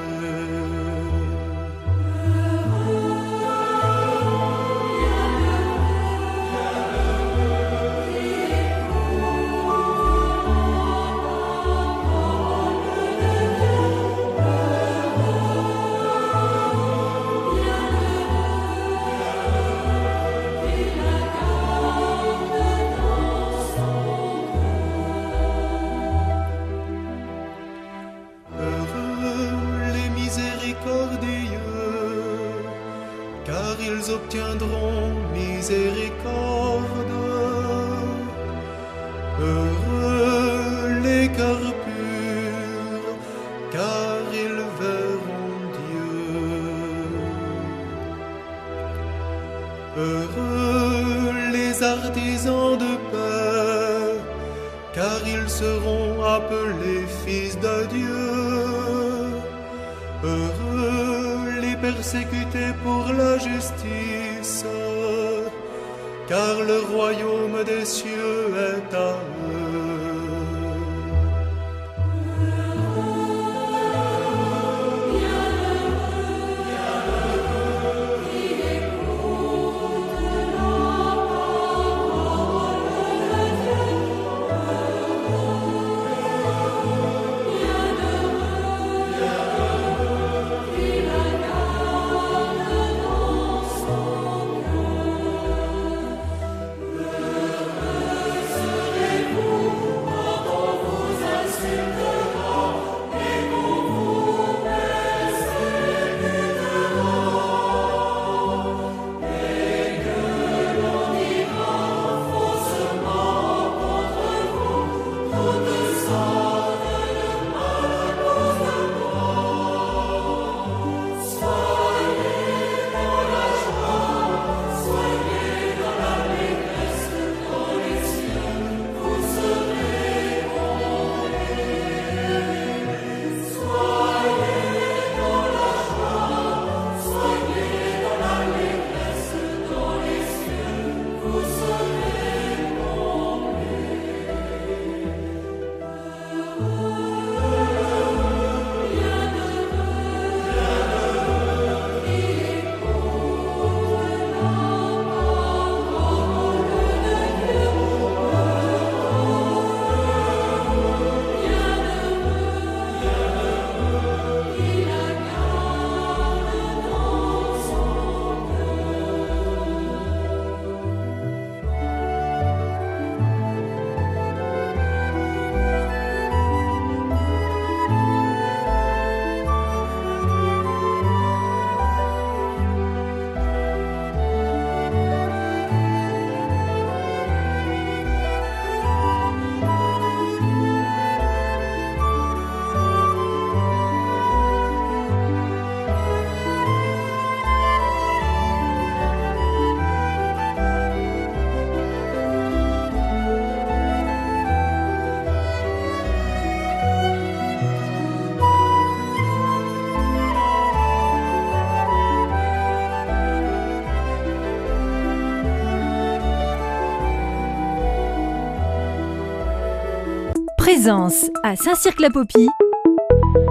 Présence à Saint-Cirque-la-Popie,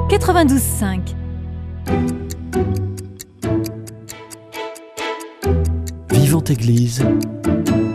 92.5. Vivante Église,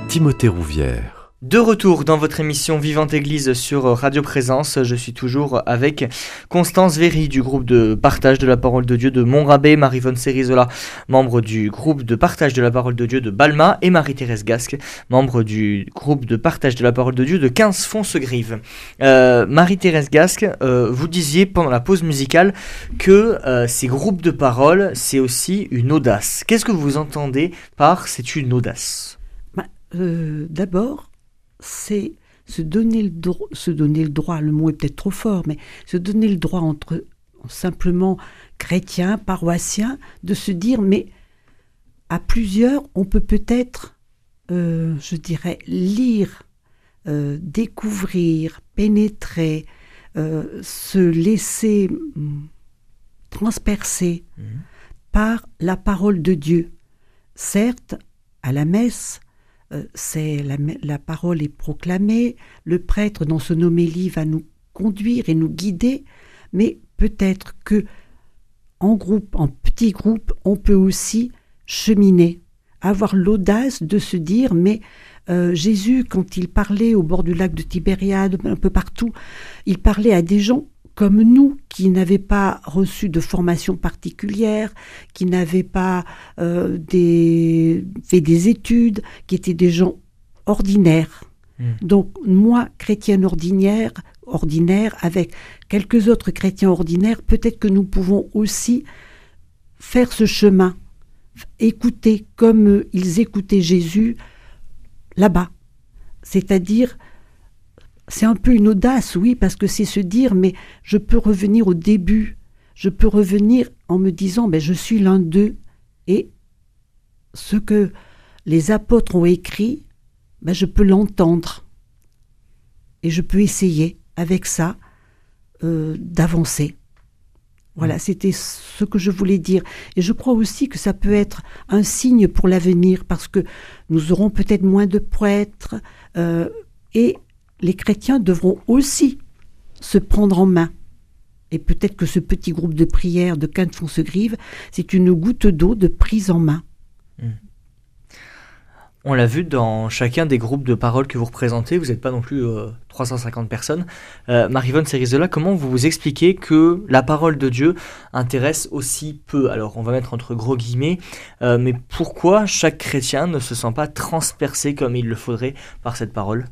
Timothée Rouvière. De retour dans votre émission Vivante Église sur Radio Présence, je suis toujours avec Constance Véry du groupe de partage de la parole de Dieu de Montrabé, Marie-Vonne Cérizola, membre du groupe de partage de la parole de Dieu de Balma et Marie-Thérèse Gasque, membre du groupe de partage de la parole de Dieu de 15 Fonce-Grive. Euh, Marie-Thérèse Gasque, euh, vous disiez pendant la pause musicale que euh, ces groupes de parole, c'est aussi une audace. Qu'est-ce que vous entendez par c'est une audace? Bah, D'abord, c'est se donner le droit, se donner le droit, le mot est peut-être trop fort, mais se donner le droit entre simplement chrétiens, paroissiens, de se dire, mais à plusieurs, on peut peut-être, euh, je dirais, lire, euh, découvrir, pénétrer, euh, se laisser hum, transpercer mmh. par la parole de Dieu. Certes, à la messe, c'est la, parole est proclamée, le prêtre dans son homélie va nous conduire et nous guider, mais peut-être que en groupe, en petit groupe, on peut aussi cheminer, avoir l'audace de se dire mais euh, Jésus, quand il parlait au bord du lac de Tibériade, un peu partout, il parlait à des gens comme nous, qui n'avaient pas reçu de formation particulière, qui n'avaient pas euh, fait des études, qui étaient des gens ordinaires. Hmm. Donc moi, chrétienne ordinaire, ordinaire, avec quelques autres chrétiens ordinaires, peut-être que nous pouvons aussi faire ce chemin, écouter comme ils écoutaient Jésus là-bas. C'est-à-dire c'est un peu une audace, oui, parce que c'est se dire, mais je peux revenir au début, je peux revenir en me disant, ben, je suis l'un d'eux, et ce que les apôtres ont écrit, ben, je peux l'entendre, et je peux essayer avec ça euh, d'avancer. Voilà, mm. c'était ce que je voulais dire. Et je crois aussi que ça peut être un signe pour l'avenir, parce que nous aurons peut-être moins de prêtres, euh, et les chrétiens devront aussi se prendre en main. Et peut-être que ce petit groupe de prière de Quinte-Fonce-Grive, c'est une goutte d'eau de prise en main. On l'a vu dans chacun des groupes de parole que vous représentez, vous n'êtes pas non plus 350 euh, personnes. Euh, Marivonne Cerizola, comment vous vous expliquez que la parole de Dieu intéresse aussi peu? Alors on va mettre entre gros guillemets, euh, mais pourquoi chaque chrétien ne se sent pas transpercé comme il le faudrait par cette parole?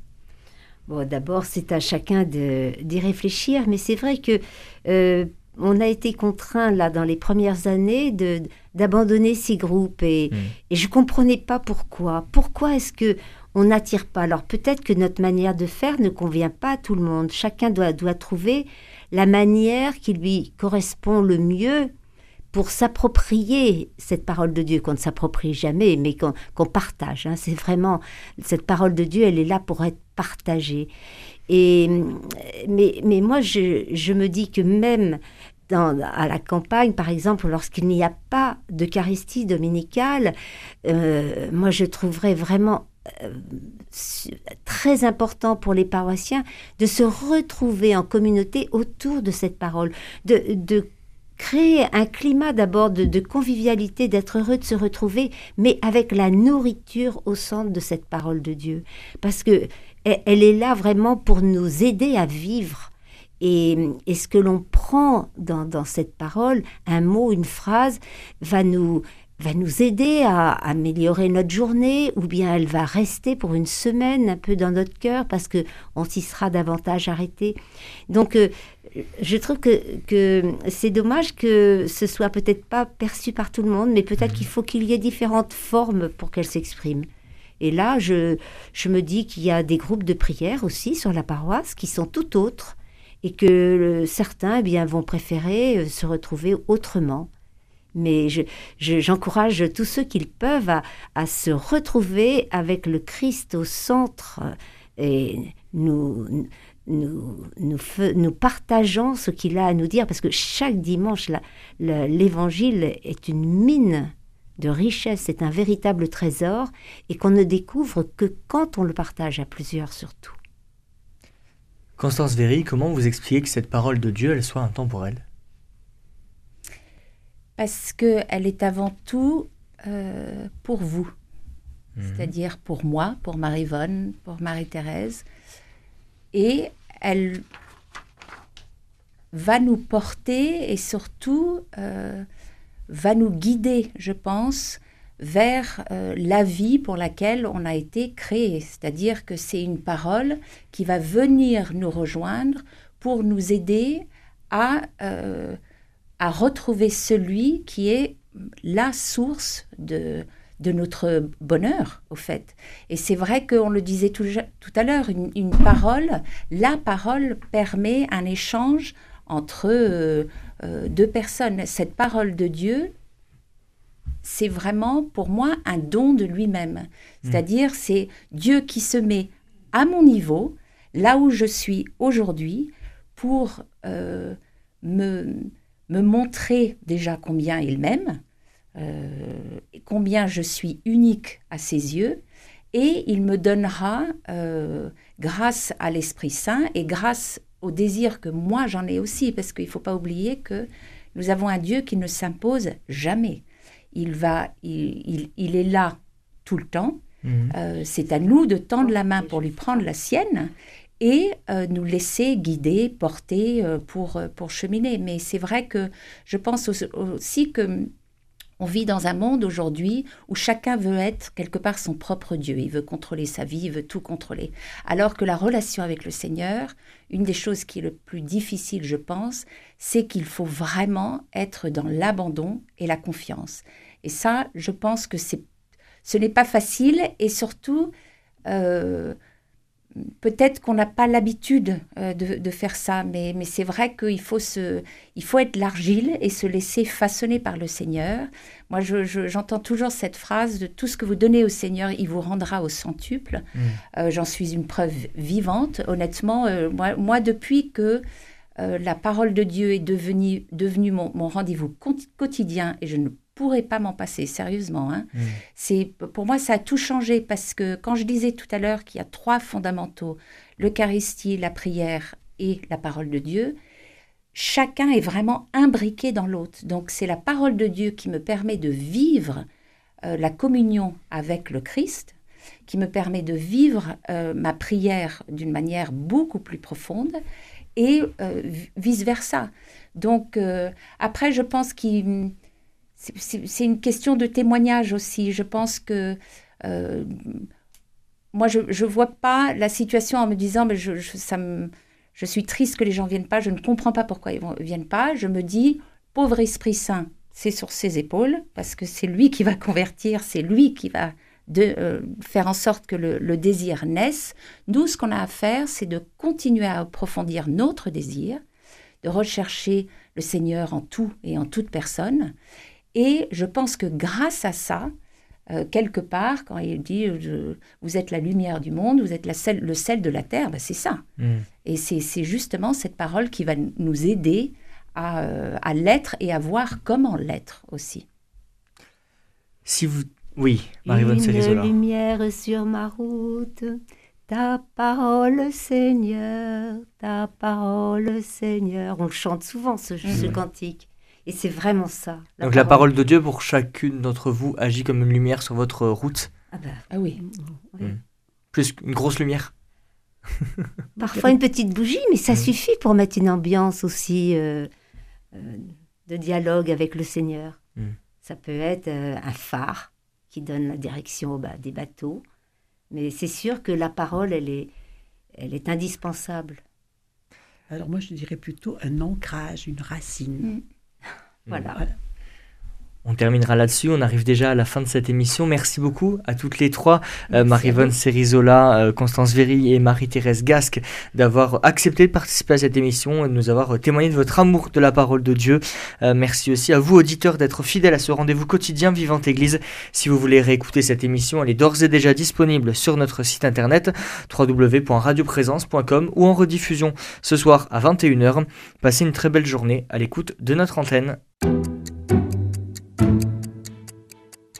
Bon, d'abord, c'est à chacun d'y réfléchir, mais c'est vrai que euh, on a été contraint là dans les premières années de d'abandonner ces groupes et, mmh. et je comprenais pas pourquoi. Pourquoi est-ce que on n'attire pas? Alors peut-être que notre manière de faire ne convient pas à tout le monde. Chacun doit doit trouver la manière qui lui correspond le mieux pour s'approprier cette parole de Dieu, qu'on ne s'approprie jamais, mais qu'on partage. Hein. C'est vraiment, cette parole de Dieu, elle est là pour être partagée. Et, mais, mais moi, je, me dis que même dans, à la campagne, par exemple, lorsqu'il n'y a pas d'Eucharistie dominicale, euh, moi, je trouverais vraiment euh, très important pour les paroissiens de se retrouver en communauté autour de cette parole, de créer un climat d'abord de, convivialité, d'être heureux de se retrouver, mais avec la nourriture au centre de cette parole de Dieu. Parce que elle, est là vraiment pour nous aider à vivre. Et, ce que l'on prend dans, dans, cette parole, un mot, une phrase, va nous, va nous aider à améliorer notre journée ou bien elle va rester pour une semaine un peu dans notre cœur parce que on s'y sera davantage arrêté. Donc euh, je trouve que, que c'est dommage que ce soit peut-être pas perçu par tout le monde, mais peut-être qu'il faut qu'il y ait différentes formes pour qu'elle s'exprime. Et là, je, je me dis qu'il y a des groupes de prière aussi sur la paroisse qui sont tout autres et que certains eh bien, vont préférer euh, se retrouver autrement. Mais j'encourage je, tous ceux qui le peuvent à, à, se retrouver avec le Christ au centre et nous, nous, nous, nous partageons ce qu'il a à nous dire, parce que chaque dimanche, l'évangile est une mine de richesse, c'est un véritable trésor, et qu'on ne découvre que quand on le partage à plusieurs surtout. Constance Véry, comment vous expliquez que cette parole de Dieu, elle soit intemporelle? Parce qu'elle est avant tout euh, pour vous. Mhm. C'est-à-dire pour moi, pour Marie-Vonne, pour Marie-Thérèse. Et elle va nous porter et surtout euh, va nous guider, je pense, vers euh, la vie pour laquelle on a été créé. C'est-à-dire que c'est une parole qui va venir nous rejoindre pour nous aider à, euh, à retrouver celui qui est la source de, de notre bonheur, au fait. Et c'est vrai qu'on le disait tout, tout à l'heure, une, une parole, la parole permet un échange entre euh, euh, deux personnes. Cette parole de Dieu, c'est vraiment pour moi un don de lui-même. C'est-à-dire, c'est Dieu qui se met à mon niveau, là où je suis aujourd'hui, pour euh, me, me montrer déjà combien il m'aime, combien je suis unique à ses yeux, et il me donnera, euh, grâce à l'Esprit Saint et grâce au désir que moi j'en ai aussi, parce qu'il ne faut pas oublier que nous avons un Dieu qui ne s'impose jamais. Il, va, il, il- il est là tout le temps. Mhm. Euh, c'est à nous de tendre la main pour lui prendre la sienne et euh, nous laisser guider, porter euh, pour, euh, pour cheminer. Mais c'est vrai que je pense aussi que on vit dans un monde aujourd'hui où chacun veut être quelque part son propre Dieu. Il veut contrôler sa vie, il veut tout contrôler. Alors que la relation avec le Seigneur, une des choses qui est le plus difficile, je pense, c'est qu'il faut vraiment être dans l'abandon et la confiance. Et ça, je pense que c'est, ce n'est pas facile et surtout, euh, peut-être qu'on n'a pas l'habitude euh, de, de faire ça, mais, mais c'est vrai qu'il faut, se, il faut être l'argile et se laisser façonner par le Seigneur. Moi, je- je- j'entends toujours cette phrase de tout ce que vous donnez au Seigneur, il vous rendra au centuple. Mm. Euh, J'en suis une preuve vivante. Honnêtement, euh, moi, moi, depuis que la parole de Dieu est devenue, devenue mon, mon rendez-vous quoti- quotidien, et je ne pourrais pas m'en passer, sérieusement, hein, Mm. c'est pour moi ça a tout changé parce que quand je disais tout à l'heure qu'il y a trois fondamentaux l'Eucharistie, la prière et la parole de Dieu, chacun est vraiment imbriqué dans l'autre. Donc c'est la parole de Dieu qui me permet de vivre euh, la communion avec le Christ, qui me permet de vivre euh, ma prière d'une manière beaucoup plus profonde et euh, vice versa. Donc après, je pense qu'il c'est- une question de témoignage aussi. Je pense que euh, moi, je ne vois pas la situation en me disant, mais je, suis triste que les gens viennent pas, je ne comprends pas pourquoi ils ne viennent pas. Je me dis, pauvre Esprit Saint, c'est sur ses épaules, parce que c'est lui qui va *laughs* convertir, c'est lui qui va euh, faire en sorte que le, le désir naisse. Nous, ce qu'on a à faire, c'est de continuer à approfondir notre désir, de rechercher le Seigneur en tout et en toute personne. Et je pense que grâce à ça, euh, quelque part, quand il dit euh, je- vous êtes la lumière du monde, vous êtes la sel- le sel de la terre, ben, c'est ça. Mm. Et c'est justement cette parole qui va nous aider à, euh, à l'être et à voir comment l'être aussi. Si vous... Oui, Marie-Vonne Une lumière sur ma route, ta parole Seigneur, ta parole Seigneur. On le chante souvent ce, ce Mhm. cantique. Et c'est vraiment ça. Donc la parole de Dieu pour chacune d'entre vous agit comme une lumière sur votre route. Ah bah, Ah oui. oui. Mm. Plus qu'une grosse lumière. *laughs* Parfois une petite bougie, mais ça Mhm. suffit pour mettre une ambiance aussi euh, euh, de dialogue avec le Seigneur. Mhm. Ça peut être euh, un phare qui donne la direction bah, des bateaux, mais c'est sûr que la parole, elle est, elle est indispensable. Alors moi, je dirais plutôt un ancrage, une racine. Voilà. On terminera là-dessus, on arrive déjà à la fin de cette émission. Merci beaucoup à toutes les trois, euh, Marie-Vonne vous. Cérizola, euh, Constance Véry et Marie-Thérèse Gasque, d'avoir accepté de participer à cette émission et de nous avoir témoigné de votre amour de la parole de Dieu. Euh, merci aussi à vous, auditeurs, d'être fidèles à ce rendez-vous quotidien Vivante Église. Si vous voulez réécouter cette émission, elle est d'ores et déjà disponible sur notre site internet www.radioprésence.com ou en rediffusion ce soir à 21h. Passez une très belle journée à l'écoute de notre antenne.